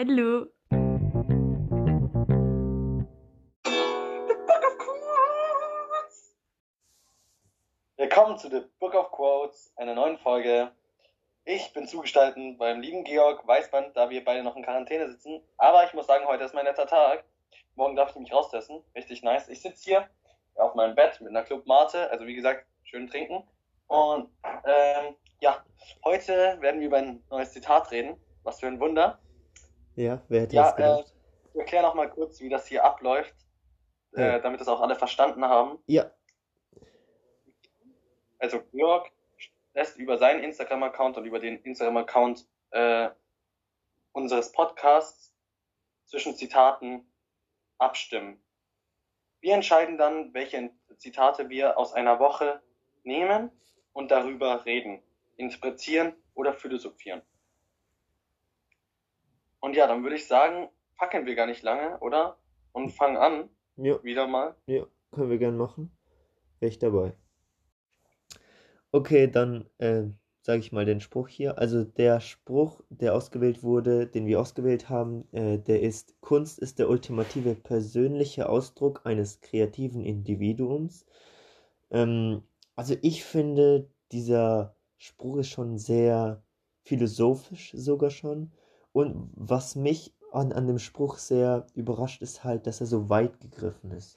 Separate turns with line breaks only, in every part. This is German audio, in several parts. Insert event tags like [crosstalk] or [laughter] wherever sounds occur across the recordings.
Hallo.
Willkommen zu The Book of Quotes, einer neuen Folge. Ich bin zugestalten beim lieben Georg Weißband, da wir beide noch in Quarantäne sitzen. Aber ich muss sagen, heute ist mein letzter Tag. Morgen darf ich mich raustesten. Richtig nice. Ich sitze hier auf meinem Bett mit einer Club Mate. Also wie gesagt, schön trinken. Und ähm, ja, heute werden wir über ein neues Zitat reden. Was für ein Wunder.
Ja, wer hätte
Ja,
das gedacht?
äh, ich erkläre noch mal kurz, wie das hier abläuft,
Ja.
äh, damit das auch alle verstanden haben.
Ja,
Also Georg lässt über seinen Instagram-Account und über den Instagram-Account äh, unseres Podcasts zwischen Zitaten abstimmen. Wir entscheiden dann, welche Zitate wir aus einer Woche nehmen und darüber reden, interpretieren oder philosophieren. Und ja, dann würde ich sagen, fackeln wir gar nicht lange, oder? Und fangen an,
ja,
wieder mal.
ja, können wir gern machen. Wäre ich dabei. Okay, dann äh, sage ich mal den Spruch hier. Also der Spruch, der ausgewählt wurde, den wir ausgewählt haben, äh, der ist, Kunst ist der ultimative persönliche Ausdruck eines kreativen Individuums. Ähm, also ich finde, dieser Spruch ist schon sehr philosophisch sogar schon. Und was mich an, an dem Spruch sehr überrascht, ist halt, dass er so weit gegriffen ist.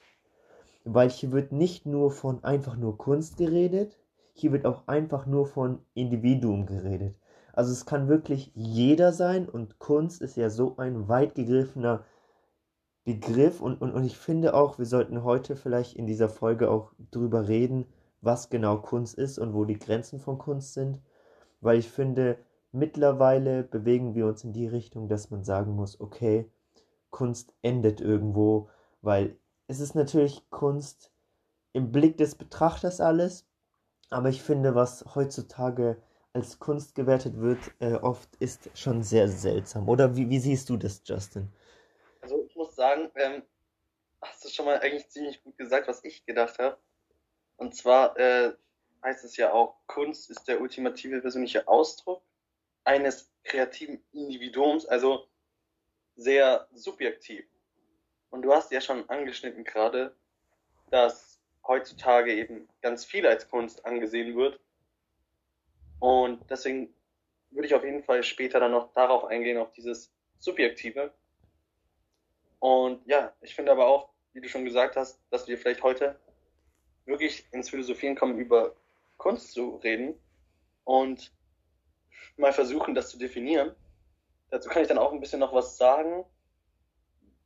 Weil hier wird nicht nur von einfach nur Kunst geredet, hier wird auch einfach nur von Individuum geredet. Also es kann wirklich jeder sein und Kunst ist ja so ein weit gegriffener Begriff und, und, und ich finde auch, wir sollten heute vielleicht in dieser Folge auch drüber reden, was genau Kunst ist und wo die Grenzen von Kunst sind, weil ich finde, mittlerweile bewegen wir uns in die Richtung, dass man sagen muss, okay, Kunst endet irgendwo, weil es ist natürlich Kunst im Blick des Betrachters alles, aber ich finde, was heutzutage als Kunst gewertet wird, äh, oft ist schon sehr seltsam. Oder wie, wie siehst du das, Justin?
Also ich muss sagen, ähm, hast du schon mal eigentlich ziemlich gut gesagt, was ich gedacht habe. Und zwar äh, heißt es ja auch, Kunst ist der ultimative persönliche Ausdruck eines kreativen Individuums, also sehr subjektiv. Und du hast ja schon angeschnitten gerade, dass heutzutage eben ganz viel als Kunst angesehen wird. Und deswegen würde ich auf jeden Fall später dann noch darauf eingehen, auf dieses Subjektive. Und ja, ich finde aber auch, wie du schon gesagt hast, dass wir vielleicht heute wirklich ins Philosophieren kommen, über Kunst zu reden und mal versuchen, das zu definieren. Dazu kann ich dann auch ein bisschen noch was sagen,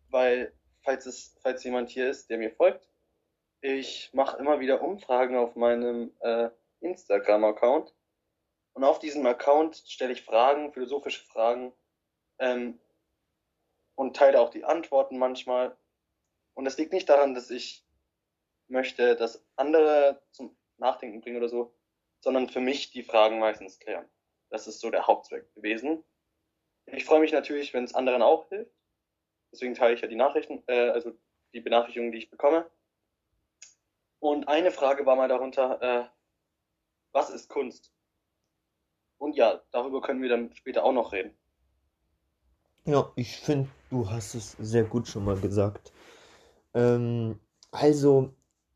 weil falls es, falls jemand hier ist, der mir folgt, ich mache immer wieder Umfragen auf meinem äh, Instagram-Account und auf diesem Account stelle ich Fragen, philosophische Fragen ähm, und teile auch die Antworten manchmal. Und das liegt nicht daran, dass ich möchte, dass andere zum Nachdenken bringen oder so, sondern für mich die Fragen meistens klären. Das ist so der Hauptzweck gewesen. Ich freue mich natürlich, wenn es anderen auch hilft. Deswegen teile ich ja die Nachrichten, äh, also die Benachrichtigungen, die ich bekomme. Und eine Frage war mal darunter, äh, was ist Kunst? Und ja, darüber können wir dann später auch noch reden.
Ja, ich finde, du hast es sehr gut schon mal gesagt. Ähm, also,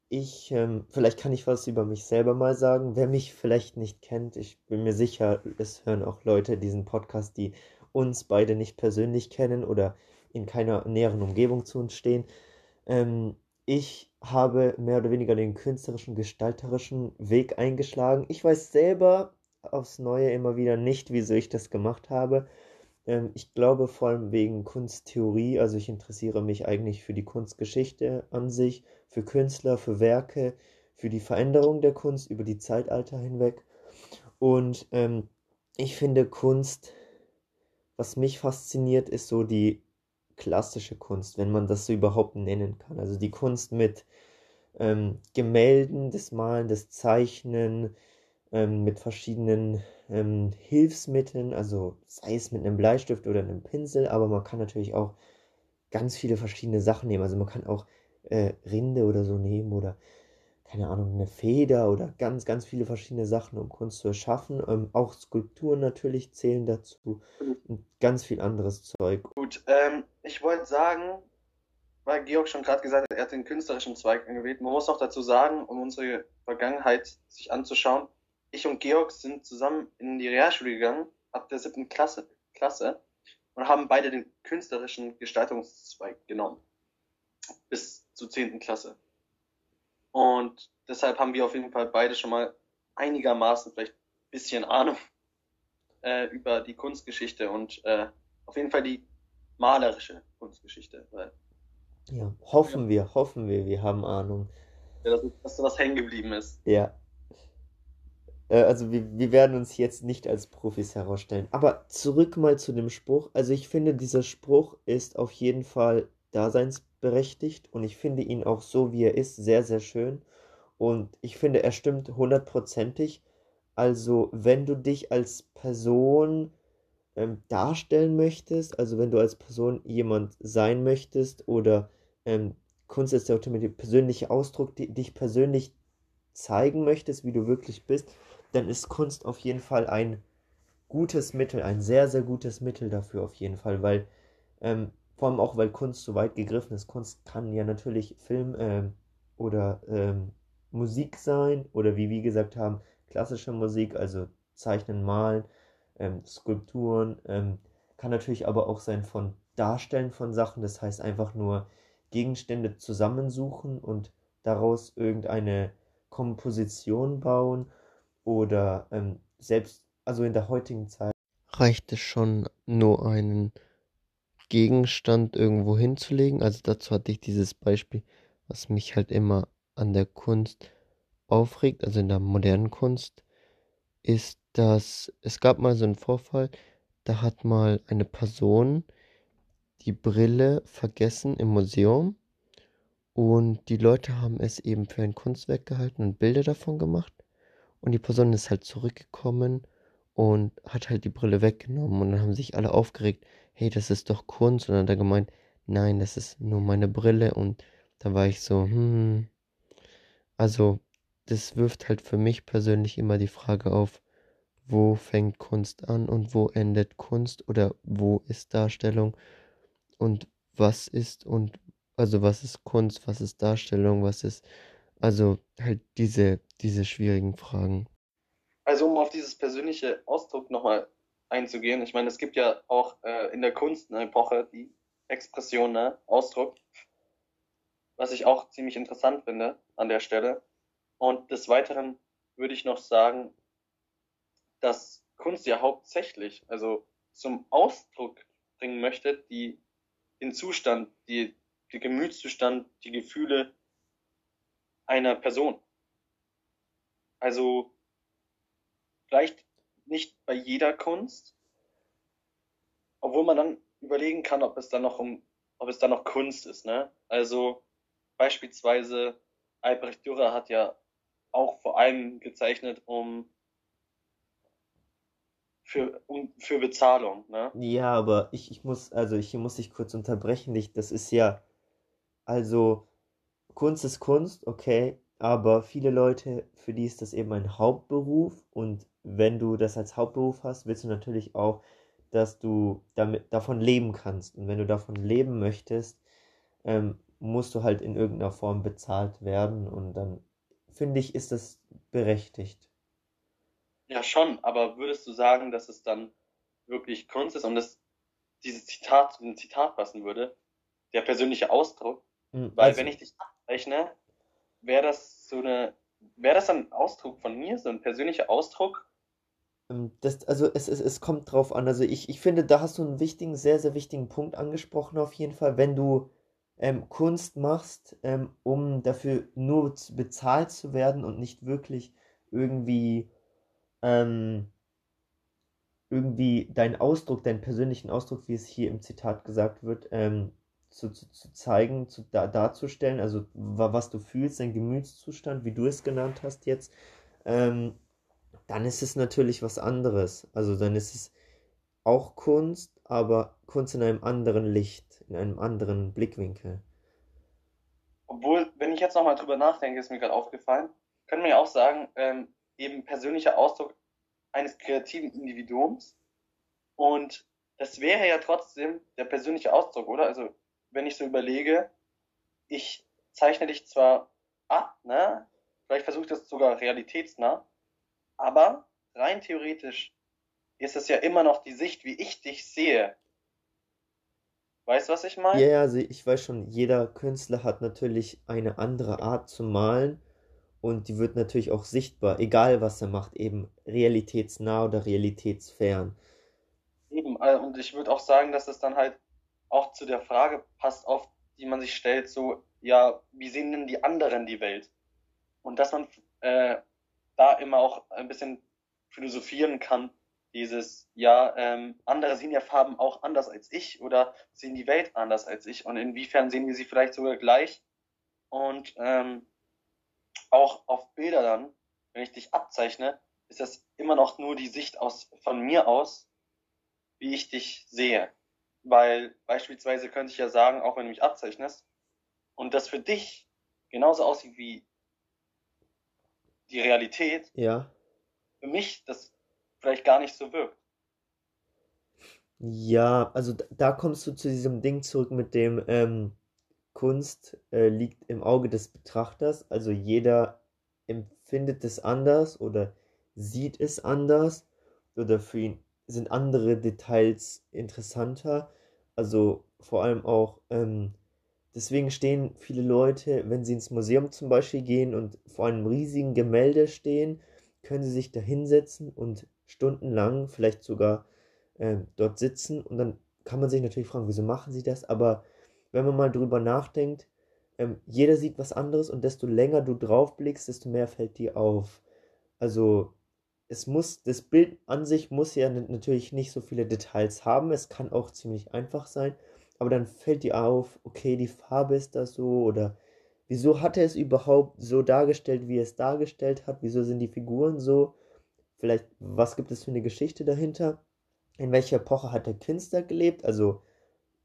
ich, ähm, vielleicht kann ich was über mich selber mal sagen. Wer mich vielleicht nicht kennt, ich bin mir sicher, es hören auch Leute diesen Podcast, die uns beide nicht persönlich kennen oder in keiner näheren Umgebung zu uns stehen. Ähm, ich habe mehr oder weniger den künstlerischen, gestalterischen Weg eingeschlagen. Ich weiß selber aufs Neue immer wieder nicht, wieso ich das gemacht habe. Ähm, ich glaube vor allem wegen Kunsttheorie, also ich interessiere mich eigentlich für die Kunstgeschichte an sich, für Künstler, für Werke, für die Veränderung der Kunst über die Zeitalter hinweg. Und ähm, ich finde Kunst, was mich fasziniert, ist so die klassische Kunst, wenn man das so überhaupt nennen kann. Also die Kunst mit ähm, Gemälden, das Malen, das Zeichnen, ähm, mit verschiedenen ähm, Hilfsmitteln, also sei es mit einem Bleistift oder einem Pinsel, aber man kann natürlich auch ganz viele verschiedene Sachen nehmen. Also man kann auch äh, Rinde oder so nehmen oder keine Ahnung, eine Feder oder ganz, ganz viele verschiedene Sachen, um Kunst zu erschaffen. Ähm, auch Skulpturen natürlich zählen dazu und ganz viel anderes Zeug.
Gut, ähm, ich wollte sagen, weil Georg schon gerade gesagt hat, er hat den künstlerischen Zweig angewählt. Man muss auch dazu sagen, um unsere Vergangenheit sich anzuschauen, ich und Georg sind zusammen in die Realschule gegangen, ab der siebten Klasse, Klasse und haben beide den künstlerischen Gestaltungszweig genommen. Bis zur zehnten Klasse. Und deshalb haben wir auf jeden Fall beide schon mal einigermaßen vielleicht ein bisschen Ahnung äh, über die Kunstgeschichte und äh, auf jeden Fall die malerische Kunstgeschichte. Weil,
ja, hoffen ja. wir, hoffen wir, wir haben Ahnung.
Ja, dass, dass da was hängen geblieben ist.
Ja. Äh, also wir, wir werden uns jetzt nicht als Profis herausstellen. Aber zurück mal zu dem Spruch. Also ich finde, dieser Spruch ist auf jeden Fall daseinsberechtigt und ich finde ihn auch so, wie er ist, sehr, sehr schön. Und ich finde, er stimmt hundertprozentig. Also wenn du dich als Person ähm, darstellen möchtest, also wenn du als Person jemand sein möchtest oder ähm, Kunst ist der persönliche Ausdruck, die, dich persönlich zeigen möchtest, wie du wirklich bist, dann ist Kunst auf jeden Fall ein gutes Mittel, ein sehr, sehr gutes Mittel dafür auf jeden Fall, weil ähm, vor allem auch, weil Kunst so weit gegriffen ist. Kunst kann ja natürlich Film ähm, oder ähm, Musik sein oder wie wir gesagt haben, klassische Musik, also Zeichnen, Malen, ähm, Skulpturen, ähm, kann natürlich aber auch sein von Darstellen von Sachen, das heißt einfach nur Gegenstände zusammensuchen und daraus irgendeine Komposition bauen oder ähm, selbst, also in der heutigen Zeit reicht es schon nur einen Gegenstand irgendwo hinzulegen. Also dazu hatte ich dieses Beispiel, was mich halt immer an der Kunst aufregt, also in der modernen Kunst, ist, dass es gab mal so einen Vorfall, da hat mal eine Person die Brille vergessen im Museum und die Leute haben es eben für ein Kunstwerk gehalten und Bilder davon gemacht. Und die Person ist halt zurückgekommen und hat halt die Brille weggenommen. Und dann haben sich alle aufgeregt, hey, das ist doch Kunst. Und dann hat er gemeint, nein, das ist nur meine Brille. Und da war ich so, hm. Also, das wirft halt für mich persönlich immer die Frage auf, wo fängt Kunst an und wo endet Kunst oder wo ist Darstellung und was ist und also was ist Kunst, was ist Darstellung, was ist also halt diese, diese schwierigen Fragen.
Also um auf dieses persönliche Ausdruck nochmal einzugehen, ich meine, es gibt ja auch äh, in der Kunst eine Epoche, die Expression, ne? Ausdruck, was ich auch ziemlich interessant finde an der Stelle. Und des Weiteren würde ich noch sagen, dass Kunst ja hauptsächlich, also zum Ausdruck bringen möchte, die, den Zustand, die, den Gemütszustand, die Gefühle einer Person. Also vielleicht nicht bei jeder Kunst, obwohl man dann überlegen kann, ob es dann noch um, ob es dann noch Kunst ist, ne? Also beispielsweise Albrecht Dürer hat ja auch vor allem gezeichnet, um für, um, für Bezahlung, ne?
Ja, aber ich, ich muss, also ich muss dich kurz unterbrechen, dich, das ist ja, also Kunst ist Kunst, okay, aber viele Leute, für die ist das eben ein Hauptberuf und wenn du das als Hauptberuf hast, willst du natürlich auch, dass du damit davon leben kannst. Und wenn du davon leben möchtest, ähm, musst du halt in irgendeiner Form bezahlt werden und dann finde ich, ist das berechtigt.
Ja, schon, aber würdest du sagen, dass es dann wirklich Kunst ist und dass dieses Zitat zu dem Zitat passen würde? Der persönliche Ausdruck? Mhm, Weil also, wenn ich dich rechne, wäre das so eine, wäre das ein Ausdruck von mir, so ein persönlicher Ausdruck?
Ähm, das, also es, es, es kommt drauf an. Also ich, ich finde, da hast du einen wichtigen, sehr, sehr wichtigen Punkt angesprochen auf jeden Fall. Wenn du ähm, Kunst machst, ähm, um dafür nur bezahlt zu werden und nicht wirklich irgendwie ähm, irgendwie deinen Ausdruck, deinen persönlichen Ausdruck, wie es hier im Zitat gesagt wird, ähm, zu, zu, zu zeigen, zu, da, darzustellen, also was du fühlst, dein Gemütszustand, wie du es genannt hast jetzt, ähm, dann ist es natürlich was anderes. Also dann ist es auch Kunst, aber Kunst in einem anderen Licht, in einem anderen Blickwinkel.
obwohl, wenn ich jetzt nochmal drüber nachdenke, ist mir gerade aufgefallen, können wir ja auch sagen, ähm, eben persönlicher Ausdruck eines kreativen Individuums. Und das wäre ja trotzdem der persönliche Ausdruck, oder? Also, wenn ich so überlege, ich zeichne dich zwar ab, ne? Vielleicht versuche ich das sogar realitätsnah, aber rein theoretisch ist es ja immer noch die Sicht, wie ich dich sehe. Weißt du, was ich meine?
Ja, ja, also ich weiß schon, jeder Künstler hat natürlich eine andere Art zu malen und die wird natürlich auch sichtbar, egal was er macht, eben realitätsnah oder realitätsfern.
Eben, äh, und ich würde auch sagen, dass es dann halt auch zu der Frage passt, oft, die man sich stellt, so, ja, wie sehen denn die anderen die Welt? Und dass man äh, da immer auch ein bisschen philosophieren kann, dieses, ja, ähm, andere sehen ja Farben auch anders als ich oder sehen die Welt anders als ich und inwiefern sehen wir sie vielleicht sogar gleich und ähm, auch auf Bilder dann, wenn ich dich abzeichne, ist das immer noch nur die Sicht aus, von mir aus, wie ich dich sehe. Weil beispielsweise könnte ich ja sagen, auch wenn du mich abzeichnest, und das für dich genauso aussieht wie die Realität,
Ja.
für mich das vielleicht gar nicht so wirkt.
Ja, also da, kommst du zu diesem Ding zurück mit dem ähm, Kunst äh, liegt im Auge des Betrachters. Also jeder empfindet es anders oder sieht es anders oder für ihn sind andere Details interessanter. Also vor allem auch, ähm, deswegen stehen viele Leute, wenn sie ins Museum zum Beispiel gehen und vor einem riesigen Gemälde stehen, können sie sich da hinsetzen und stundenlang, vielleicht sogar ähm, dort sitzen. Und dann kann man sich natürlich fragen, wieso machen sie das? Aber wenn man mal drüber nachdenkt, ähm, jeder sieht was anderes und desto länger du drauf blickst, desto mehr fällt dir auf. Also es muss, das Bild an sich muss ja natürlich nicht so viele Details haben. Es kann auch ziemlich einfach sein. Aber dann fällt dir auf, okay, die Farbe ist da so oder wieso hat er es überhaupt so dargestellt, wie er es dargestellt hat? Wieso sind die Figuren so? Vielleicht, was gibt es für eine Geschichte dahinter? In welcher Epoche hat der Künstler gelebt? Also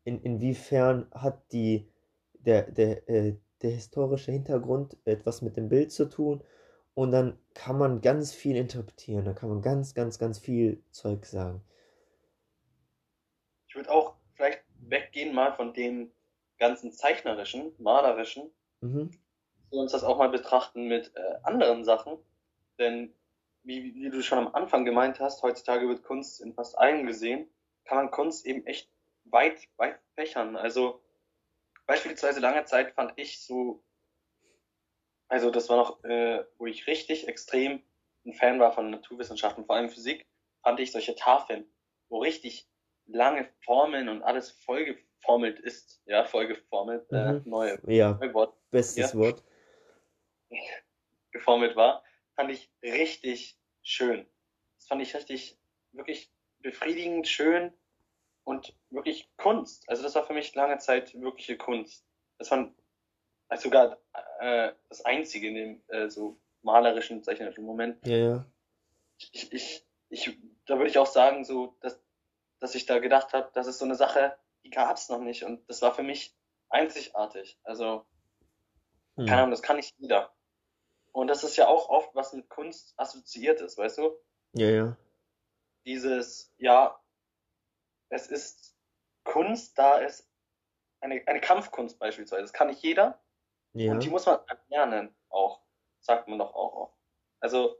in, inwiefern hat die, der, der, äh, der historische Hintergrund etwas mit dem Bild zu tun? Und dann kann man ganz viel interpretieren, da kann man ganz, ganz, ganz viel Zeug sagen.
Ich würde auch vielleicht weggehen mal von dem ganzen zeichnerischen, malerischen,
Mhm.
und uns das auch mal betrachten mit äh, anderen Sachen. Denn wie, wie du schon am Anfang gemeint hast, heutzutage wird Kunst in fast allem gesehen, kann man Kunst eben echt weit, weit fächern. Also beispielsweise lange Zeit fand ich so, also das war noch, äh, wo ich richtig extrem ein Fan war von Naturwissenschaften, vor allem Physik, fand ich solche Tafeln, wo richtig lange Formeln und alles vollgeformelt ist, ja, vollgeformelt, äh,
Mhm.
neue,
Ja,
neue Wort,
bestes
ja,
Wort. [laughs]
geformelt war, fand ich richtig schön. Das fand ich richtig, wirklich befriedigend, schön und wirklich Kunst. Also das war für mich lange Zeit wirkliche Kunst. Das war also sogar äh, das einzige in dem äh, so malerischen, zeichnerischen Moment.
Ja, ja.
Ich, ich, ich, da würde ich auch sagen, so, dass, dass ich da gedacht habe, das ist so eine Sache, die gab es noch nicht und das war für mich einzigartig. Also, keine
Hm.
Ahnung, das kann nicht jeder. Und das ist ja auch oft, was mit Kunst assoziiert ist, weißt du?
Ja, ja.
Dieses, ja, es ist Kunst, da es eine, eine Kampfkunst beispielsweise. Das kann nicht jeder und die
Ja.
muss man lernen auch, sagt man doch auch. Also,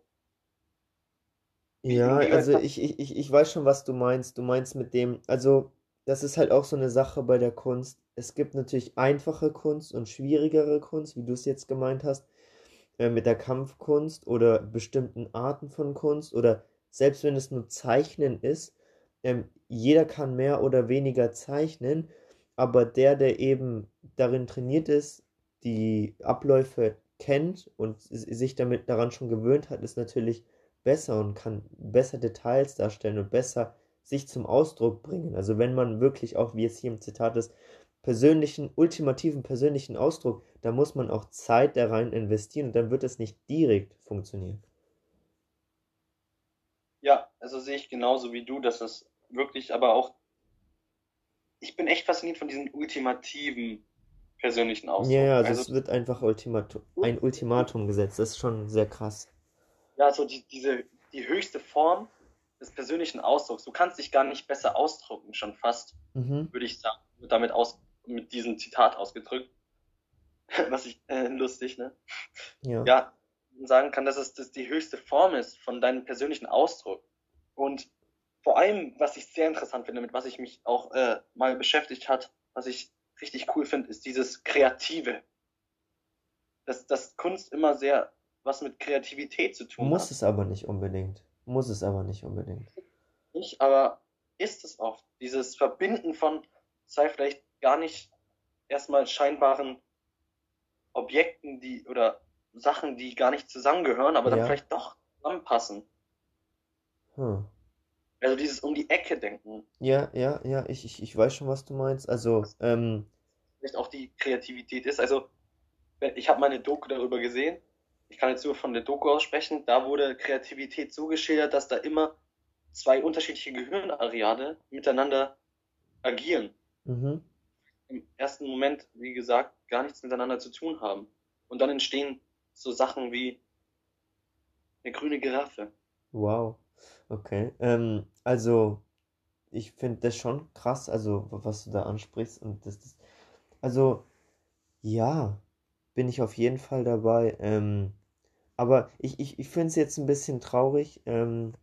Ja, also ich, ich ich weiß schon, was du meinst. Du meinst mit dem, also das ist halt auch so eine Sache bei der Kunst. Es gibt natürlich einfache Kunst und schwierigere Kunst, wie du es jetzt gemeint hast, äh, mit der Kampfkunst oder bestimmten Arten von Kunst oder selbst wenn es nur Zeichnen ist, ähm, jeder kann mehr oder weniger zeichnen, aber der, der eben darin trainiert ist, die Abläufe kennt und sich damit daran schon gewöhnt hat, ist natürlich besser und kann besser Details darstellen und besser sich zum Ausdruck bringen. Also wenn man wirklich auch, wie es hier im Zitat ist, persönlichen, ultimativen persönlichen Ausdruck, da muss man auch Zeit da rein investieren und dann wird es nicht direkt funktionieren.
ja, also sehe ich genauso wie du, dass es wirklich, aber auch, ich bin echt fasziniert von diesen ultimativen persönlichen Ausdruck.
Ja, ja, also,
Also
es wird einfach Ultimatum, ein Ultimatum gesetzt. Das ist schon sehr krass.
ja, so die, diese, die höchste Form des persönlichen Ausdrucks. Du kannst dich gar nicht besser ausdrücken, schon fast,
Mhm.
würde ich sagen, damit aus, mit diesem Zitat ausgedrückt. [laughs] Was ich, äh, lustig, ne?
Ja.
Ja, sagen kann, dass es das die höchste Form ist von deinem persönlichen Ausdruck. Und vor allem, was ich sehr interessant finde, mit was ich mich auch äh, mal beschäftigt hat, was ich richtig cool finde, ist dieses Kreative. Dass, dass Kunst immer sehr was mit Kreativität zu tun
Muss
hat.
es aber nicht unbedingt. Muss es aber nicht unbedingt.
Nicht, aber ist es oft. Dieses Verbinden von, sei vielleicht gar nicht erstmal scheinbaren Objekten, die oder Sachen, die gar nicht zusammengehören, aber
Ja.
dann vielleicht doch zusammenpassen.
Hm.
Also dieses um die Ecke denken.
Ja, ja, ja, ich, ich, ich weiß schon, was du meinst. Also, ähm,
Vielleicht auch die Kreativität ist. Also, ich habe mal eine Doku darüber gesehen. Ich kann jetzt nur von der Doku aussprechen. Da wurde Kreativität so geschildert, dass da immer zwei unterschiedliche Gehirnareale miteinander agieren.
mhm.
im ersten Moment, wie gesagt, gar nichts miteinander zu tun haben. Und dann entstehen so Sachen wie eine grüne Giraffe.
Wow. Okay. Ähm, also, ich finde das schon krass, also, was du da ansprichst. Und das, das, also, ja, bin ich auf jeden Fall dabei. Ähm, aber ich, ich, ich finde es jetzt ein bisschen traurig. Ähm,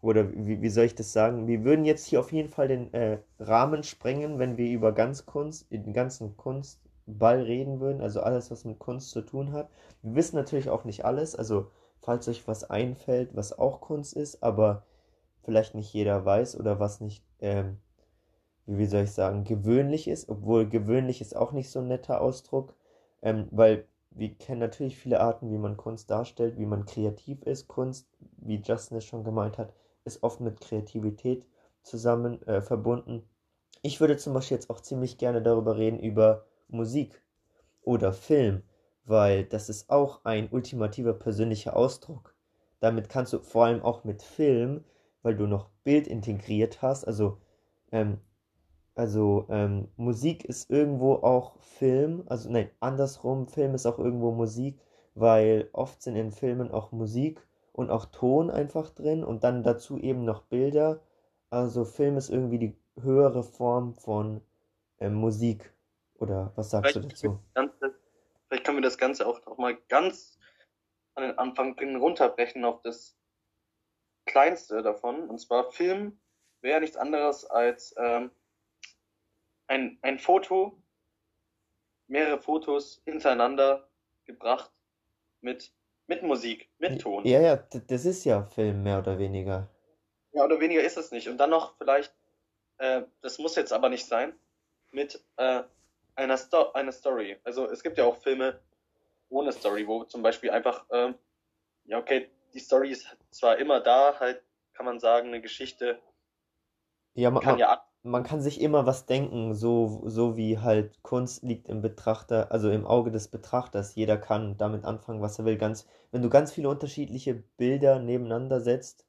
oder wie, wie soll ich das sagen? Wir würden jetzt hier auf jeden Fall den äh, Rahmen sprengen, wenn wir über ganz Kunst, den ganzen Kunstball reden würden. Also alles, was mit Kunst zu tun hat. Wir wissen natürlich auch nicht alles. Also, falls euch was einfällt, was auch Kunst ist, aber vielleicht nicht jeder weiß oder was nicht, ähm, wie soll ich sagen, gewöhnlich ist, obwohl gewöhnlich ist auch nicht so ein netter Ausdruck, ähm, weil wir kennen natürlich viele Arten, wie man Kunst darstellt, wie man kreativ ist. Kunst, wie Justin es schon gemeint hat, ist oft mit Kreativität zusammen äh, verbunden. Ich würde zum Beispiel jetzt auch ziemlich gerne darüber reden, über Musik oder Film, weil das ist auch ein ultimativer persönlicher Ausdruck. Damit kannst du vor allem auch mit Film, weil du noch Bild integriert hast, also, ähm, also ähm, Musik ist irgendwo auch Film, also nein, andersrum, Film ist auch irgendwo Musik, weil oft sind in Filmen auch Musik und auch Ton einfach drin und dann dazu eben noch Bilder. Also Film ist irgendwie die höhere Form von ähm, Musik. Oder was sagst du
Vielleicht,
dazu?
Ganze, vielleicht können wir das Ganze auch noch mal ganz an den Anfang bringen, runterbrechen auf das Kleinste davon. Und zwar Film wäre nichts anderes als ähm, ein, ein Foto, mehrere Fotos hintereinander gebracht mit, mit Musik, mit Ton.
Ja, ja, das ist ja Film mehr oder weniger.
Ja, oder weniger ist es nicht. Und dann noch vielleicht, äh, das muss jetzt aber nicht sein, mit äh, einer, Sto einer Story. Also es gibt ja auch Filme ohne Story, wo zum Beispiel einfach, ähm, ja okay, die Story ist zwar immer da, halt kann man sagen, eine Geschichte
Ja, man,
kann ja
man kann sich immer was denken, so, so wie halt Kunst liegt im Betrachter, also im Auge des Betrachters. Jeder kann damit anfangen, was er will. Ganz, wenn du ganz viele unterschiedliche Bilder nebeneinander setzt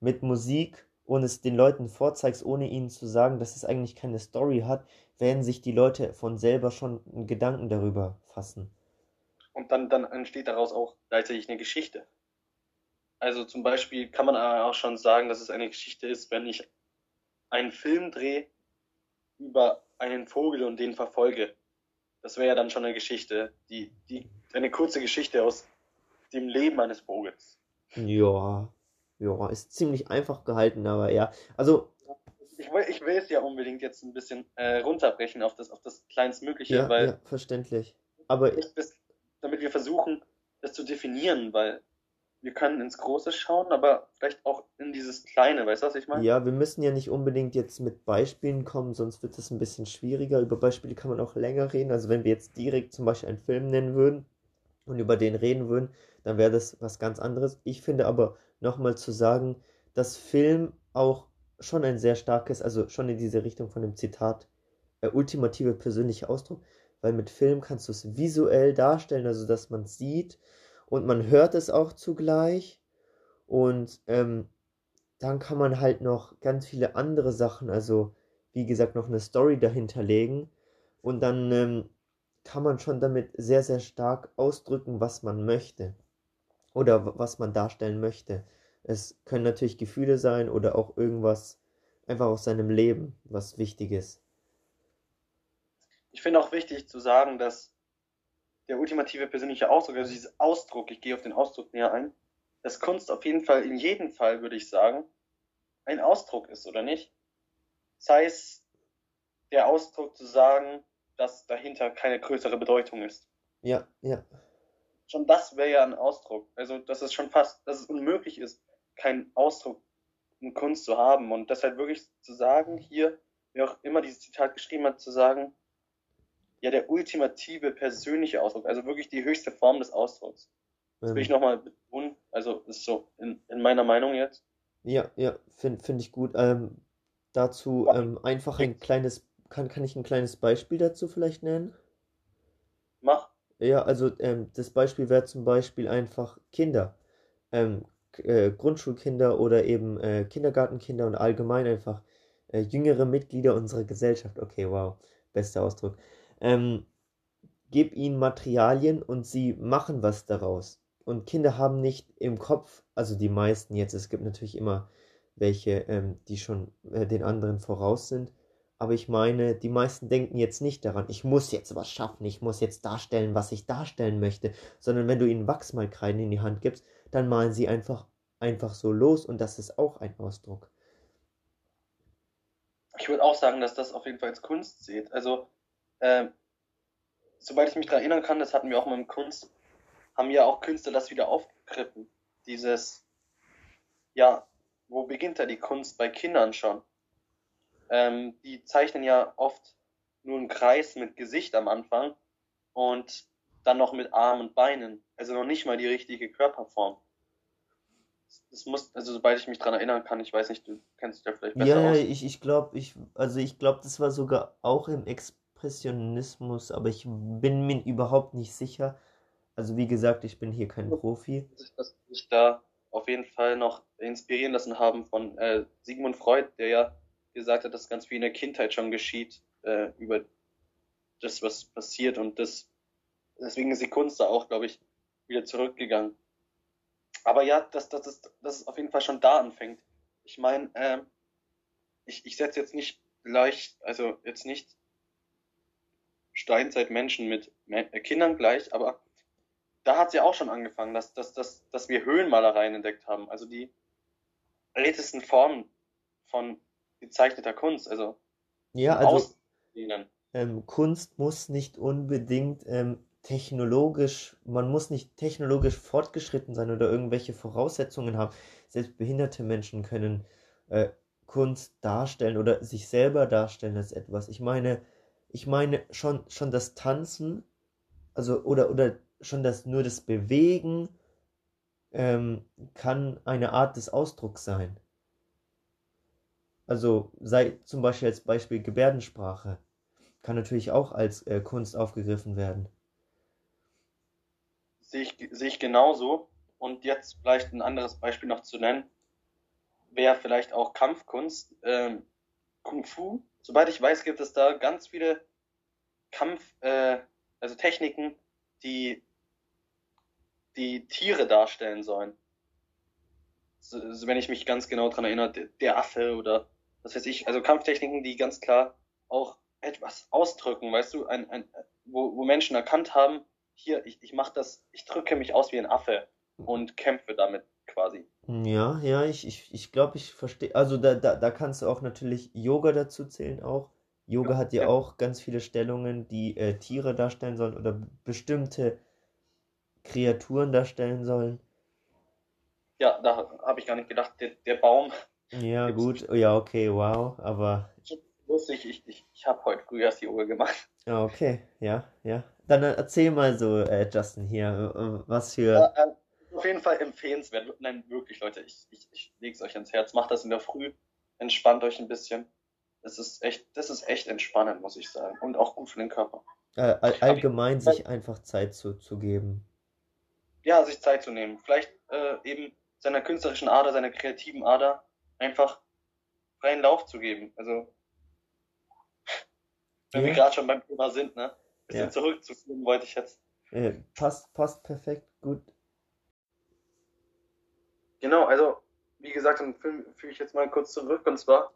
mit Musik und es den Leuten vorzeigst, ohne ihnen zu sagen, dass es eigentlich keine Story hat, werden sich die Leute von selber schon Gedanken darüber fassen.
und dann, dann entsteht daraus auch gleichzeitig eine Geschichte. Also zum Beispiel kann man auch schon sagen, dass es eine Geschichte ist, wenn ich einen Film drehe über einen Vogel und den verfolge. Das wäre ja dann schon eine Geschichte, die, die, eine kurze Geschichte aus dem Leben eines Vogels.
Ja, ja, ist ziemlich einfach gehalten, aber ja. Also,
Ich will, ich will es ja unbedingt jetzt ein bisschen äh, runterbrechen auf das, auf das Kleinstmögliche,
ja,
weil
ja, verständlich. Aber
bis, damit wir versuchen, das zu definieren, weil wir können ins Große schauen, aber vielleicht auch in dieses Kleine, weißt du, was ich meine?
Ja, wir müssen ja nicht unbedingt jetzt mit Beispielen kommen, sonst wird es ein bisschen schwieriger. Über Beispiele kann man auch länger reden. Also wenn wir jetzt direkt zum Beispiel einen Film nennen würden und über den reden würden, dann wäre das was ganz anderes. Ich finde aber nochmal zu sagen, dass Film auch schon ein sehr starkes, also schon in diese Richtung von dem Zitat, äh, ultimative persönliche Ausdruck, weil mit Film kannst du es visuell darstellen, also dass man sieht und man hört es auch zugleich und ähm, dann kann man halt noch ganz viele andere Sachen, also wie gesagt, noch eine Story dahinter legen. Und dann ähm, kann man schon damit sehr, sehr stark ausdrücken, was man möchte oder was man darstellen möchte. Es können natürlich Gefühle sein oder auch irgendwas einfach aus seinem Leben, was wichtig ist.
Ich finde auch wichtig zu sagen, dass der ultimative persönliche Ausdruck, also dieser Ausdruck, ich gehe auf den Ausdruck näher ein, dass Kunst auf jeden Fall, in jedem Fall würde ich sagen, ein Ausdruck ist, oder nicht? Sei es der Ausdruck zu sagen, dass dahinter keine größere Bedeutung ist.
Ja, ja.
Schon das wäre ja ein Ausdruck. Also, dass es schon fast, dass es unmöglich ist, keinen Ausdruck in Kunst zu haben. Und deshalb wirklich zu sagen, hier, wer auch immer dieses Zitat geschrieben hat, zu sagen, ja, der ultimative persönliche Ausdruck, also wirklich die höchste Form des Ausdrucks. Das will ich ähm. nochmal betonen, also ist so in, in meiner Meinung jetzt.
Ja, ja, finde find ich gut. Ähm, dazu ähm, einfach ein kleines kann, kann ich ein kleines Beispiel dazu vielleicht nennen?
Mach.
Ja, also ähm, das Beispiel wäre zum Beispiel einfach Kinder. Ähm, äh, Grundschulkinder oder eben äh, Kindergartenkinder und allgemein einfach äh, jüngere Mitglieder unserer Gesellschaft. Okay, wow, bester Ausdruck. Ähm, gib ihnen Materialien und sie machen was daraus. Und Kinder haben nicht im Kopf, also die meisten jetzt, es gibt natürlich immer welche, ähm, die schon äh, den anderen voraus sind, aber ich meine, die meisten denken jetzt nicht daran, ich muss jetzt was schaffen, ich muss jetzt darstellen, was ich darstellen möchte, sondern wenn du ihnen Wachsmalkreiden in die Hand gibst, dann malen sie einfach, einfach so los und das ist auch ein Ausdruck.
Ich würde auch sagen, dass das auf jeden Fall als Kunst sieht. Also, äh, soweit ich mich daran erinnern kann, das hatten wir auch mal im Kunst, haben ja auch Künstler das wieder aufgegriffen. Dieses, ja, wo beginnt da die Kunst bei Kindern schon? ähm, die zeichnen ja oft nur einen Kreis mit Gesicht am Anfang und dann noch mit Armen und Beinen. Also noch nicht mal die richtige Körperform. Das muss, also sobald ich mich dran erinnern kann, ich weiß nicht, du kennst dich ja vielleicht besser
ja, aus. Ich, ich glaube, ich, also ich glaube, das war sogar auch im Expressionismus, aber ich bin mir überhaupt nicht sicher. Also wie gesagt, ich bin hier kein Profi.
Dass sich da auf jeden Fall noch inspirieren lassen haben von äh, Sigmund Freud, der ja gesagt hat, dass ganz viel in der Kindheit schon geschieht, äh, über das, was passiert und das, deswegen ist die Kunst da auch, glaube ich, wieder zurückgegangen. Aber ja, dass, dass, dass, dass es auf jeden Fall schon da anfängt. Ich meine, äh, ich, ich setze jetzt nicht gleich, also jetzt nicht Steinzeitmenschen mit äh, Kindern gleich, aber da hat es ja auch schon angefangen, dass, dass, dass, dass wir Höhenmalereien entdeckt haben. Also die ältesten Formen von gezeichneter Kunst. Also,
ja, also ähm, Kunst muss nicht unbedingt ähm, technologisch, man muss nicht technologisch fortgeschritten sein oder irgendwelche Voraussetzungen haben. Selbst behinderte Menschen können äh, Kunst darstellen oder sich selber darstellen als etwas. Ich meine, ich meine schon, schon das Tanzen, also oder, oder schon das nur das Bewegen ähm, kann eine Art des Ausdrucks sein. Also sei zum Beispiel als Beispiel Gebärdensprache. Kann natürlich auch als äh, Kunst aufgegriffen werden.
Sehe ich, sehe ich genauso. Und jetzt vielleicht ein anderes Beispiel noch zu nennen, wäre vielleicht auch Kampfkunst. Ähm, Kung Fu. Soweit ich weiß, gibt es da ganz viele Kampf, äh, also Techniken, die die Tiere darstellen sollen. So, wenn ich mich ganz genau dran erinnere, der, der Affe oder was weiß ich, also Kampftechniken, die ganz klar auch etwas ausdrücken, weißt du, ein, ein, wo, wo Menschen erkannt haben, hier, ich, ich mache das, ich drücke mich aus wie ein Affe und kämpfe damit quasi.
Ja, ja, ich, ich, ich glaube, ich verstehe. Also da, da, da kannst du auch natürlich Yoga dazu zählen auch. Yoga ja, hat ja, ja, auch ganz viele Stellungen, die äh, Tiere darstellen sollen oder bestimmte Kreaturen darstellen sollen.
Ja, da habe ich gar nicht gedacht, der, der Baum
ja, gut, ja, okay, wow, aber.
Lustig, ich, ich, ich habe heute Frühjahrs-Yoga gemacht.
Ja, okay, ja, ja. Dann äh, erzähl mal so, äh, Justin, hier, äh, was für.
Ja, äh, auf jeden Fall empfehlenswert. Nein, wirklich, Leute, ich, ich, ich lege es euch ans Herz. Macht das in der Früh, entspannt euch ein bisschen. Das ist echt, das ist echt entspannend, muss ich sagen. Und auch gut für den Körper.
Äh, all, allgemein sich einfach Zeit zu, zu geben.
Ja, sich Zeit zu nehmen. Vielleicht äh, eben seiner künstlerischen Ader, seiner kreativen Ader einfach freien Lauf zu geben. Also, [laughs] wenn ja. wir gerade schon beim Thema sind, ne? bisschen ja. zurückzuführen wollte ich jetzt.
Äh, passt, passt perfekt, gut.
Genau, also wie gesagt, dann füge ich jetzt mal kurz zurück und zwar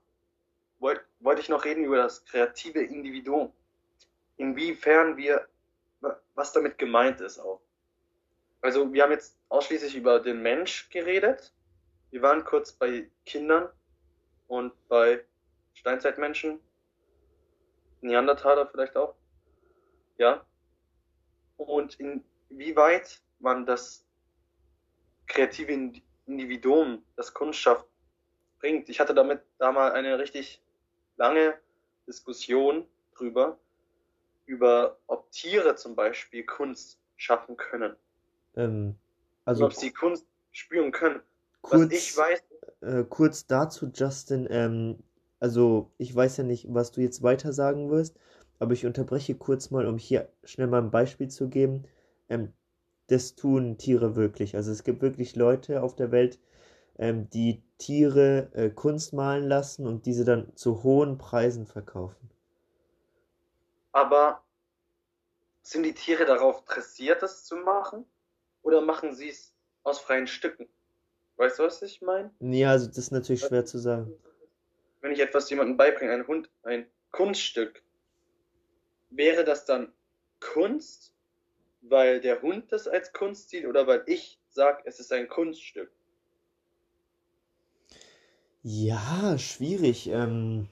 wollte wollt ich noch reden über das kreative Individuum. Inwiefern wir, was damit gemeint ist auch. Also wir haben jetzt ausschließlich über den Mensch geredet. Wir waren kurz bei Kindern und bei Steinzeitmenschen, Neandertaler vielleicht auch. Ja. Und inwieweit man das kreative Individuum, das Kunst bringt. Ich hatte damit da mal eine richtig lange Diskussion drüber, über ob Tiere zum Beispiel Kunst schaffen können. Ähm, also ob sie Kunst spüren können.
Kurz, Was ich weiß. Äh, kurz dazu, Justin, ähm, also ich weiß ja nicht, was du jetzt weiter sagen wirst, aber ich unterbreche kurz mal, um hier schnell mal ein Beispiel zu geben. Ähm, das tun Tiere wirklich. Also es gibt wirklich Leute auf der Welt, ähm, die Tiere äh, Kunst malen lassen und diese dann zu hohen Preisen verkaufen.
Aber sind die Tiere darauf dressiert, das zu machen? Oder machen sie es aus freien Stücken? Weißt du, was ich meine?
Ja, also das ist natürlich schwer zu sagen.
Wenn ich etwas jemandem beibringe, ein Hund, ein Kunststück, wäre das dann Kunst, weil der Hund das als Kunst sieht oder weil ich sage, es ist ein Kunststück?
Ja, schwierig. Ähm,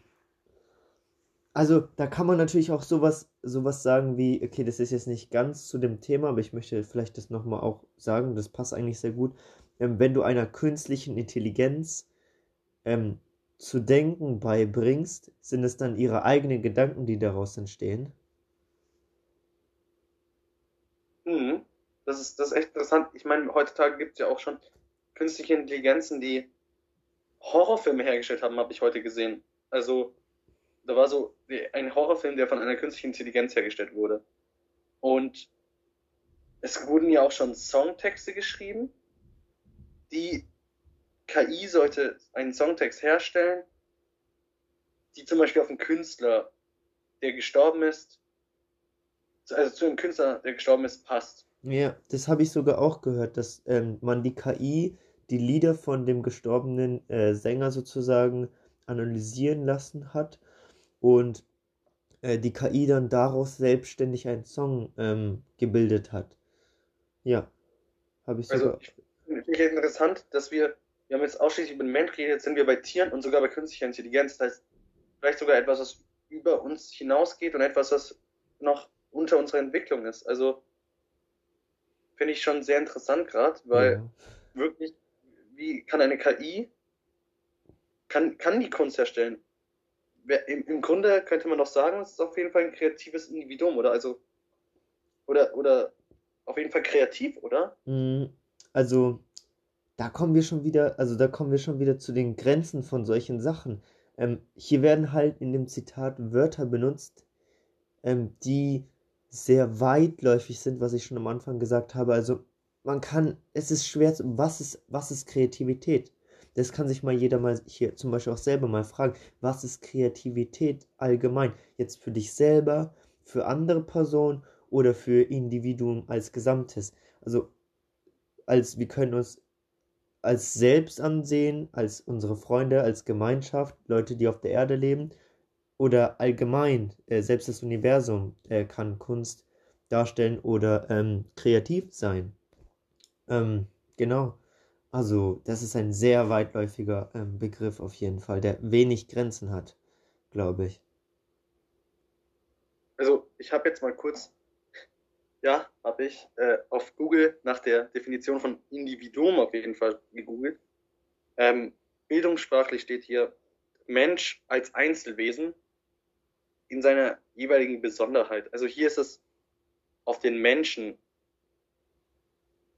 also da kann man natürlich auch sowas, sowas sagen wie, okay, das ist jetzt nicht ganz zu dem Thema, aber ich möchte vielleicht das nochmal auch sagen, das passt eigentlich sehr gut. Ähm, wenn du einer künstlichen Intelligenz ähm, zu denken beibringst, sind es dann ihre eigenen Gedanken, die daraus entstehen?
Mhm. Das ist, das ist echt interessant. Ich meine, heutzutage gibt es ja auch schon künstliche Intelligenzen, die Horrorfilme hergestellt haben, habe ich heute gesehen. Also, da war so ein Horrorfilm, der von einer künstlichen Intelligenz hergestellt wurde. Und es wurden ja auch schon Songtexte geschrieben. Die KI sollte einen Songtext herstellen, die zum Beispiel auf einen Künstler, der gestorben ist, also zu einem Künstler, der gestorben ist, passt.
Ja, das habe ich sogar auch gehört, dass ähm, man die KI die Lieder von dem gestorbenen äh, Sänger sozusagen analysieren lassen hat und äh, die KI dann daraus selbstständig einen Song ähm, gebildet hat. Ja,
habe ich also, sogar. Also, ich finde es interessant, dass wir, wir haben jetzt ausschließlich über den Mensch geredet, jetzt sind wir bei Tieren und sogar bei künstlicher Intelligenz. Das heißt, vielleicht sogar etwas, was über uns hinausgeht und etwas, was noch unter unserer Entwicklung ist. Also finde ich schon sehr interessant gerade, weil ja. wirklich wie kann eine KI, kann, kann die Kunst herstellen? Im, Im Grunde könnte man doch sagen, es ist auf jeden Fall ein kreatives Individuum, oder? Also, oder, oder auf jeden Fall kreativ, oder?
Mm, also, da kommen wir schon wieder, also da kommen wir schon wieder zu den Grenzen von solchen Sachen. Ähm, hier werden halt in dem Zitat Wörter benutzt, ähm, die sehr weitläufig sind, was ich schon am Anfang gesagt habe. Also man kann, es ist schwer, was ist, was ist Kreativität? Das kann sich mal jeder mal hier zum Beispiel auch selber mal fragen, was ist Kreativität allgemein? Jetzt für dich selber, für andere Personen oder für Individuen als Gesamtes. Also als wir können uns als selbst ansehen, als unsere Freunde, als Gemeinschaft, Leute, die auf der Erde leben oder allgemein, äh, selbst das Universum äh, kann Kunst darstellen oder ähm, kreativ sein. Ähm, genau. Also, das ist ein sehr weitläufiger ähm, Begriff auf jeden Fall, der wenig Grenzen hat, glaube ich.
Also, ich habe jetzt mal kurz, ja, habe ich äh, auf Google nach der Definition von Individuum auf jeden Fall gegoogelt. Ähm, bildungssprachlich steht hier Mensch als Einzelwesen in seiner jeweiligen Besonderheit. Also hier ist es auf den Menschen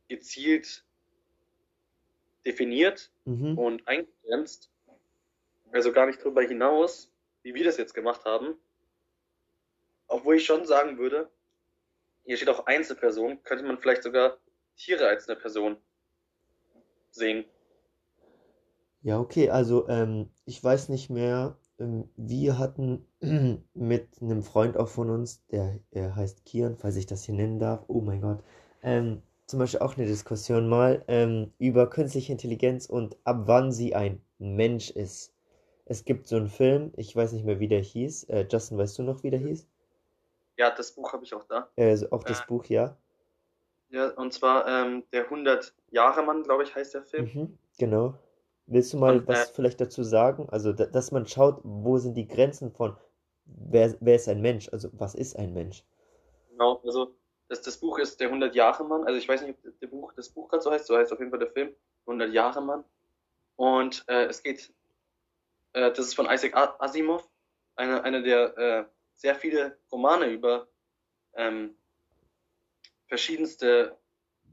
gezielt definiert mhm. und eingegrenzt. Also gar nicht darüber hinaus, wie wir das jetzt gemacht haben. Obwohl ich schon sagen würde, hier steht auch Einzelperson, könnte man vielleicht sogar Tiere als eine Person sehen.
Ja, okay, also ähm, ich weiß nicht mehr, wir hatten [clears throat] mit einem Freund auch von uns, der, der heißt Kian, falls ich das hier nennen darf, oh mein Gott, ähm, zum Beispiel auch eine Diskussion mal ähm, über künstliche Intelligenz und ab wann sie ein Mensch ist. Es gibt so einen Film, ich weiß nicht mehr, wie der hieß. Äh, Justin, weißt du noch, wie der hieß?
Ja, das Buch habe ich auch da.
Äh, also auch das äh, Buch, ja.
Ja, und zwar ähm, der 100-Jahre-Mann, glaube ich, heißt der Film.
Mhm, genau. Willst du mal und, was äh, vielleicht dazu sagen? Also, da, dass man schaut, wo sind die Grenzen von, wer, wer ist ein Mensch? Also, was ist ein Mensch?
Genau, also das, das Buch ist der 100-Jahre-Mann. Also, ich weiß nicht, ob das Buch, das Buch gerade so heißt, so heißt auf jeden Fall der Film, 100-Jahre-Mann. Und äh, es geht, äh, das ist von Isaac Asimov, einer eine der äh, sehr viele Romane über ähm, verschiedenste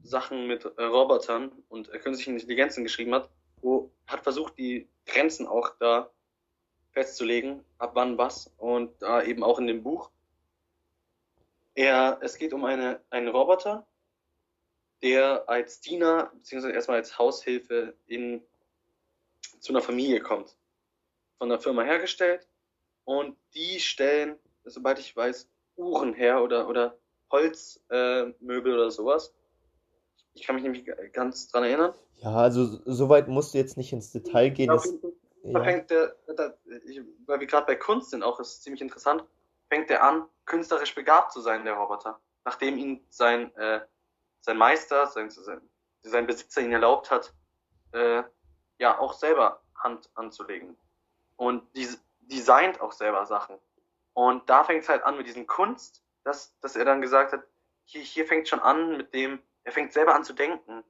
Sachen mit äh, Robotern und äh, künstlichen Intelligenzen geschrieben hat, wo hat versucht, die Grenzen auch da festzulegen, ab wann was und da eben auch in dem Buch. Er, es geht um eine, einen Roboter, der als Diener, beziehungsweise erstmal als Haushilfe in, zu einer Familie kommt. Von der Firma hergestellt und die stellen, sobald ich weiß, Uhren her oder, oder Holzmöbel äh, oder sowas. Ich kann mich nämlich ganz dran erinnern.
Ja, also soweit musst du jetzt nicht ins Detail gehen.
Ist, ja. fängt der, der, ich, weil wir gerade bei Kunst sind, auch ist ziemlich interessant, fängt er an, künstlerisch begabt zu sein, der Roboter. Nachdem ihn sein, äh, sein Meister, sein, sein, sein Besitzer ihn erlaubt hat, äh, ja, auch selber Hand anzulegen. Und die designt auch selber Sachen. Und da fängt es halt an mit diesem Kunst, dass, dass er dann gesagt hat, hier, hier fängt schon an mit dem, er fängt selber an zu denken.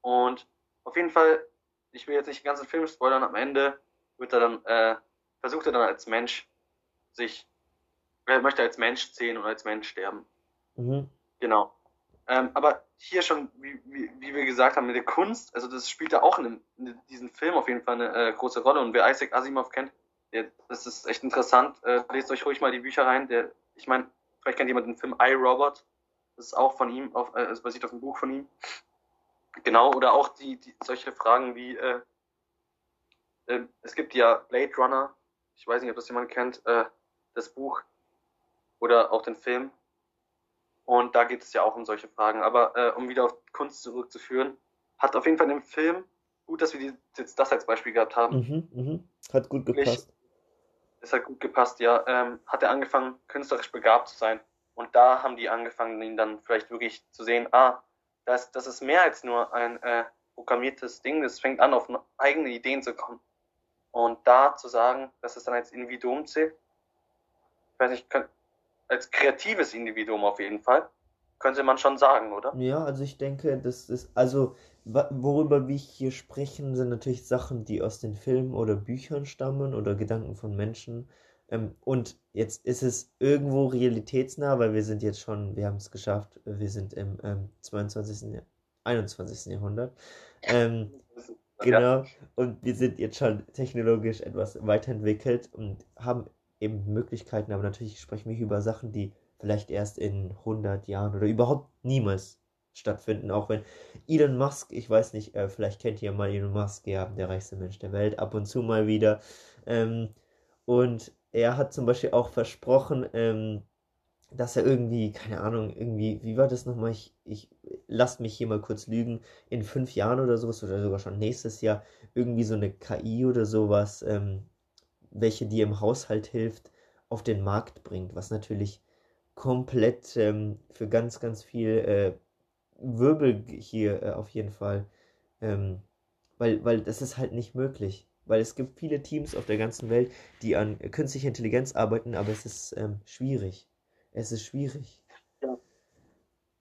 Und auf jeden Fall, ich will jetzt nicht den ganzen Film spoilern, am Ende wird er dann, äh, versucht er dann als Mensch sich, er möchte als Mensch zählen und als Mensch sterben. Mhm. Genau. Ähm, aber hier schon, wie, wie, wie wir gesagt haben, mit der Kunst, also das spielt da auch in, in diesem Film auf jeden Fall eine äh, große Rolle. Und wer Isaac Asimov kennt, der, das ist echt interessant. Äh, lest euch ruhig mal die Bücher rein. Der, ich meine, vielleicht kennt jemand den Film I, Robot. Das ist auch von ihm, auf, äh, es basiert auf einem Buch von ihm. Genau, oder auch die, die solche Fragen wie, äh, äh, es gibt ja Blade Runner, ich weiß nicht, ob das jemand kennt, äh, das Buch oder auch den Film. Und da geht es ja auch um solche Fragen. Aber äh, um wieder auf Kunst zurückzuführen, hat auf jeden Fall dem Film, gut, dass wir die, jetzt das als Beispiel gehabt haben.
Mhm, mh. Hat gut gepasst.
Es hat gut gepasst, ja. Ähm, hat er angefangen, künstlerisch begabt zu sein. Und da haben die angefangen, ihn dann vielleicht wirklich zu sehen, ah, das, das ist mehr als nur ein äh, programmiertes Ding, das fängt an, auf eigene Ideen zu kommen. Und da zu sagen, dass es dann als Individuum zählt, ich weiß nicht, als kreatives Individuum auf jeden Fall, könnte man schon sagen, oder?
Ja, also ich denke, das ist, also worüber wir hier sprechen, sind natürlich Sachen, die aus den Filmen oder Büchern stammen oder Gedanken von Menschen. Ähm, und jetzt ist es irgendwo realitätsnah, weil wir sind jetzt schon, wir haben es geschafft, wir sind im ähm, 22., 21. Jahrhundert. Ähm, genau. Und wir sind jetzt schon technologisch etwas weiterentwickelt und haben eben Möglichkeiten, aber natürlich sprechen wir über Sachen, die vielleicht erst in 100 Jahren oder überhaupt niemals stattfinden, auch wenn Elon Musk, ich weiß nicht, äh, vielleicht kennt ihr mal Elon Musk, ja, der reichste Mensch der Welt, ab und zu mal wieder. Ähm, und er hat zum Beispiel auch versprochen, ähm, dass er irgendwie, keine Ahnung, irgendwie, wie war das nochmal? Ich, ich lasst mich hier mal kurz lügen, in fünf Jahren oder sowas oder sogar schon nächstes Jahr irgendwie so eine KI oder sowas, ähm, welche dir im Haushalt hilft, auf den Markt bringt, was natürlich komplett ähm, für ganz, ganz viel äh, Wirbel hier äh, auf jeden Fall, ähm, weil, weil das ist halt nicht möglich. Weil es gibt viele Teams auf der ganzen Welt, die an künstlicher Intelligenz arbeiten, aber es ist ähm, schwierig. Es ist schwierig.
Ja.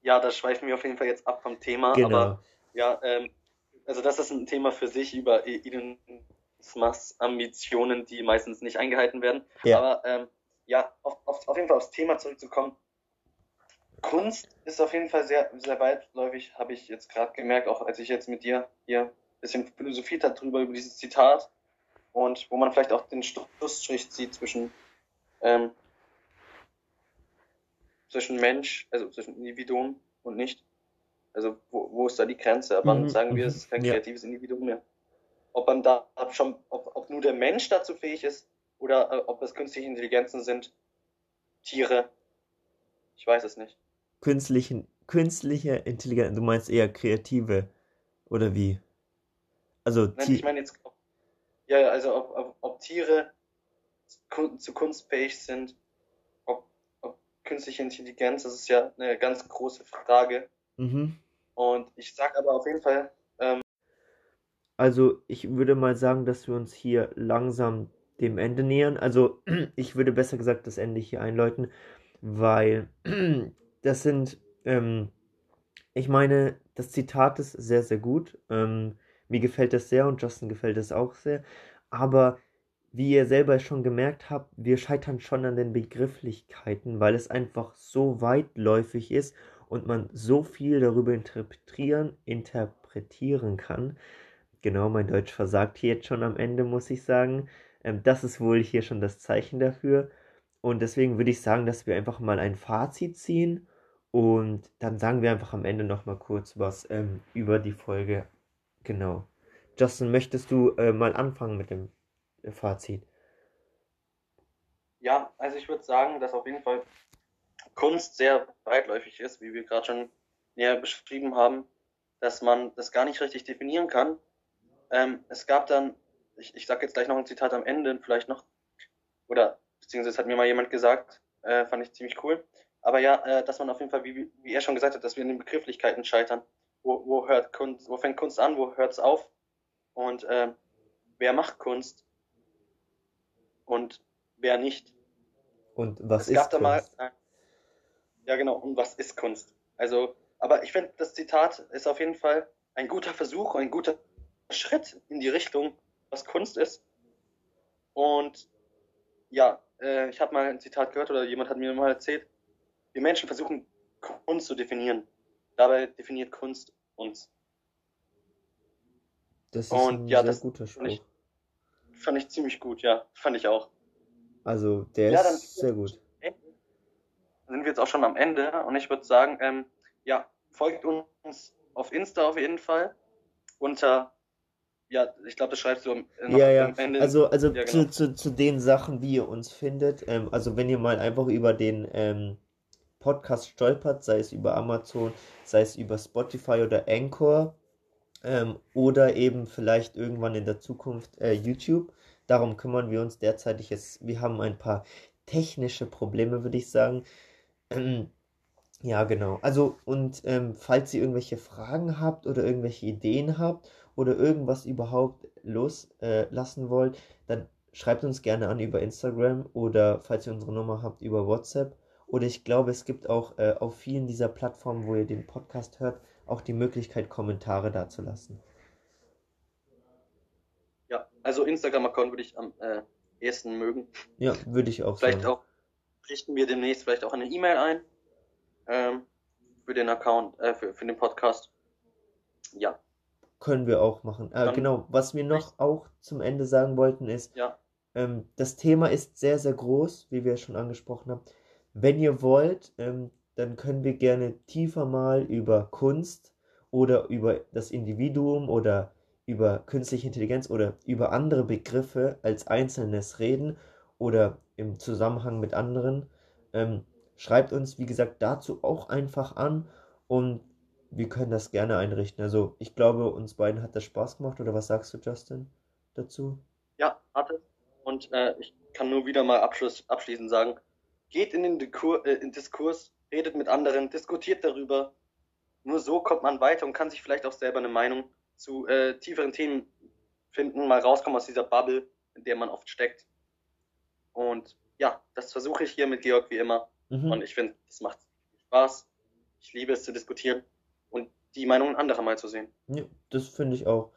ja, da schweifen wir auf jeden Fall jetzt ab vom Thema. Genau. Aber ja, ähm, also das ist ein Thema für sich über Elon Musks Ambitionen, die meistens nicht eingehalten werden. Ja. Aber ähm, ja, auf, auf, auf jeden Fall aufs Thema zurückzukommen. Kunst ist auf jeden Fall sehr, sehr weitläufig, habe ich jetzt gerade gemerkt, auch als ich jetzt mit dir hier ein bisschen philosophiert habe drüber, über dieses Zitat und wo man vielleicht auch den Schlussstrich zieht zwischen, ähm, zwischen Mensch, also zwischen Individuum und nicht. Also wo, wo ist da die Grenze? Aber mhm. sagen wir, es ist kein kreatives ja. Individuum mehr. Ob man da schon, ob, ob nur der Mensch dazu fähig ist, oder äh, ob es künstliche Intelligenzen sind, Tiere. Ich weiß es nicht.
Künstlichen, künstliche Intelligenz, du meinst eher kreative, oder wie? Also,
Nein, ich meine jetzt, ob, ja, also ob, ob, ob Tiere zu kunstfähig sind, ob, ob künstliche Intelligenz, das ist ja eine ganz große Frage. Mhm. Und ich sag aber auf jeden Fall. Ähm,
also ich würde mal sagen, dass wir uns hier langsam dem Ende nähern. Also [clears throat] ich würde besser gesagt das Ende hier einläuten, weil [clears throat] das sind, ähm, ich meine, das Zitat ist sehr, sehr gut. Ähm, mir gefällt das sehr und Justin gefällt es auch sehr. Aber wie ihr selber schon gemerkt habt, wir scheitern schon an den Begrifflichkeiten, weil es einfach so weitläufig ist und man so viel darüber interpretieren, interpretieren kann. Genau, mein Deutsch versagt hier jetzt schon am Ende, muss ich sagen. Ähm, das ist wohl hier schon das Zeichen dafür. Und deswegen würde ich sagen, dass wir einfach mal ein Fazit ziehen und dann sagen wir einfach am Ende nochmal kurz was ähm, über die Folge. Genau. Justin, möchtest du äh, mal anfangen mit dem äh, Fazit?
Ja, also ich würde sagen, dass auf jeden Fall Kunst sehr weitläufig ist, wie wir gerade schon näher beschrieben haben, dass man das gar nicht richtig definieren kann. Ähm, es gab dann ich, ich sage jetzt gleich noch ein Zitat am Ende, vielleicht noch, oder beziehungsweise hat mir mal jemand gesagt, äh, fand ich ziemlich cool. Aber ja, äh, dass man auf jeden Fall, wie, wie er schon gesagt hat, dass wir in den Begrifflichkeiten scheitern. Wo, wo hört Kunst, wo fängt Kunst an, wo hört es auf? Und äh, wer macht Kunst und wer nicht?
Und was es ist Kunst? Mal,
äh, ja, genau, und was ist Kunst? Also, aber ich finde, das Zitat ist auf jeden Fall ein guter Versuch, ein guter Schritt in die Richtung, was Kunst ist. Und ja, äh, ich habe mal ein Zitat gehört oder jemand hat mir mal erzählt, wir Menschen versuchen Kunst zu definieren. Dabei definiert Kunst uns.
Das ist Und, ein ja, sehr guter Spruch.
Fand ich, fand ich ziemlich gut, ja. Fand ich auch.
Also, der ja, ist sehr gut.
Sind wir jetzt auch schon am Ende und ich würde sagen, ähm, ja, folgt uns auf Insta auf jeden Fall unter ja, ich glaube, das schreibst du am,
äh, ja, ja. Ende. Also, also ja, genau. zu, zu, zu den Sachen, wie ihr uns findet. Ähm, also, wenn ihr mal einfach über den ähm, Podcast stolpert, sei es über Amazon, sei es über Spotify oder Anchor ähm, oder eben vielleicht irgendwann in der Zukunft äh, YouTube. Darum kümmern wir uns derzeitig jetzt. Wir haben ein paar technische Probleme, würde ich sagen. Ähm, [clears throat] ja, genau. Also, und ähm, falls ihr irgendwelche Fragen habt oder irgendwelche Ideen habt oder irgendwas überhaupt loslassen äh, wollt, dann schreibt uns gerne an über Instagram oder falls ihr unsere Nummer habt über WhatsApp. Oder ich glaube, es gibt auch äh, auf vielen dieser Plattformen, wo ihr den Podcast hört, auch die Möglichkeit, Kommentare dazulassen.
Ja, also Instagram-Account würde ich am äh, ehesten mögen.
Ja, würde ich auch
Vielleicht sagen. auch richten wir demnächst vielleicht auch eine E-Mail ein ähm, für den Account, äh, für, für den Podcast. Ja.
Können wir auch machen. Äh, genau, was wir noch auch zum Ende sagen wollten ist,
ja.
ähm, das Thema ist sehr, sehr groß, wie wir schon angesprochen haben. Wenn ihr wollt, ähm, dann können wir gerne tiefer mal über Kunst oder über das Individuum oder über künstliche Intelligenz oder über andere Begriffe als Einzelnes reden oder im Zusammenhang mit anderen. Ähm, schreibt uns, wie gesagt, dazu auch einfach an und wir können das gerne einrichten. Also ich glaube, uns beiden hat das Spaß gemacht. Oder was sagst du, Justin, dazu?
Ja, hat es. Und äh, ich kann nur wieder mal Abschluss, abschließend sagen, geht in den Dikur, äh, in Diskurs, redet mit anderen, diskutiert darüber. Nur so kommt man weiter und kann sich vielleicht auch selber eine Meinung zu äh, tieferen Themen finden, mal rauskommen aus dieser Bubble, in der man oft steckt. Und ja, das versuche ich hier mit Georg wie immer. Mhm. Und ich finde, es macht Spaß. Ich liebe es zu diskutieren die Meinungen anderer mal zu sehen.
Ja, das finde ich auch.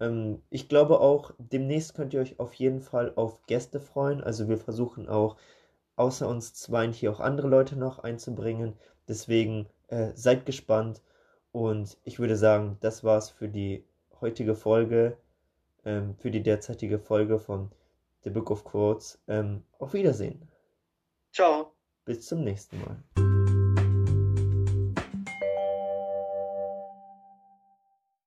Ähm, ich glaube auch, demnächst könnt ihr euch auf jeden Fall auf Gäste freuen. Also wir versuchen auch, außer uns zweien hier auch andere Leute noch einzubringen. Deswegen äh, seid gespannt. Und ich würde sagen, das war's für die heutige Folge, ähm, für die derzeitige Folge von The Book of Quotes. Ähm, auf Wiedersehen.
Ciao.
Bis zum nächsten Mal.